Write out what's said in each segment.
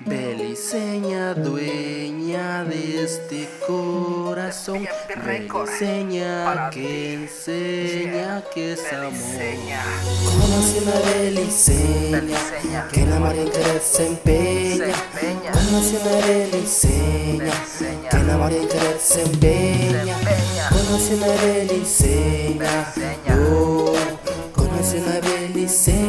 Beliseña, dueña de este corazón. Beliseña, que enseña que es amor. Conoce una Beliseña, que la querer se empeña. Conoce una Beliseña, que la querer se empeña. Conoce una Beliseña, una Beliseña.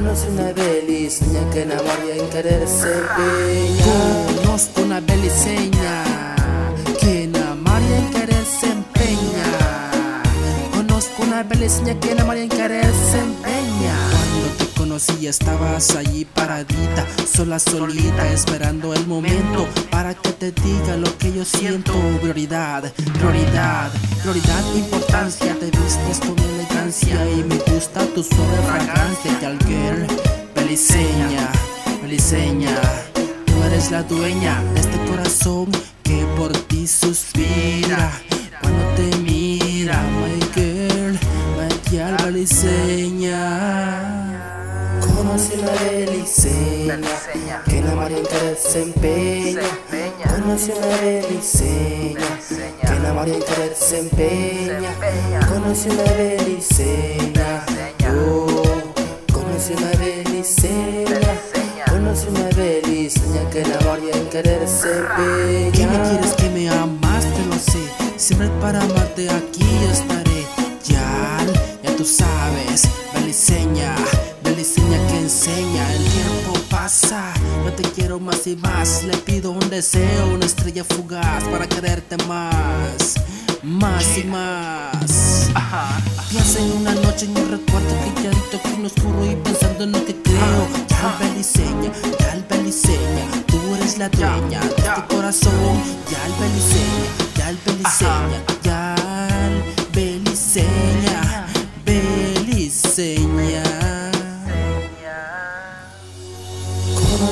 Conoce una beliseña que enamoría en querer se empeña. Conozco una beliseña que enamoría en querer se empeña. Conozco una beliseña que enamoría en querer se empeña. Cuando te conocí estabas allí paradita, sola solita, esperando el momento para que te diga lo que yo siento. Prioridad, prioridad, prioridad, importancia. Te vistes con y me gusta tu suave fragancia. Tal girl, beliseña, beliseña. Tú eres la dueña de este corazón que por ti suspira cuando te mira, my girl, my girl, beliseña. Conoce una beliseña que en querer se empeña. Conoce una beliseña que enamoría en querer se empeña. Conoce una beliseña, oh, conoce una beliseña. Conoce una beliseña que en querer se empeña. Que me quieres, que me amas, te lo sé. Siempre para amarte aquí estaré. Ya, ya tú sabes, beliseña, beliseña que enseña. El tiempo pasa, yo te quiero más y más. Le pido un deseo, una estrella fugaz para quererte más, más y más. Piensa en una noche en un recuerdo calladito aquí en oscuro y pensando en lo que creo. Ya beliseña, ya beliseña, tú eres la dueña de este corazón. Ya beliseña, ya beliseña,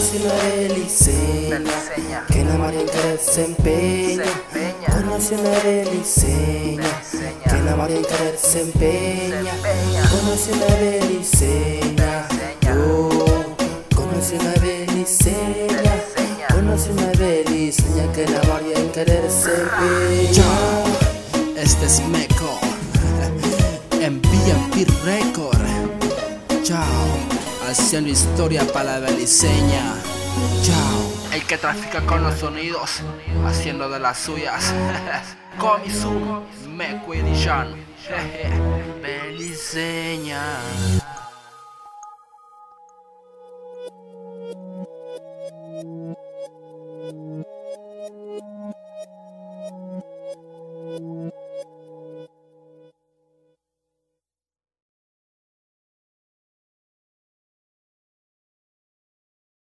Conoce una beliseña que en querer se empeña. Conoce una beliseña que enamoría en querer se empeña. Conoce una beliseña, oh, conoce una beliseña. Conoce una beliseña que en querer se empeña. Este es Meco, en BMP Record. Chao, haciendo historia para la beliseña. Chao, el que trafica con los sonidos, haciendo de las suyas. Comisu, Edition. Beliseña.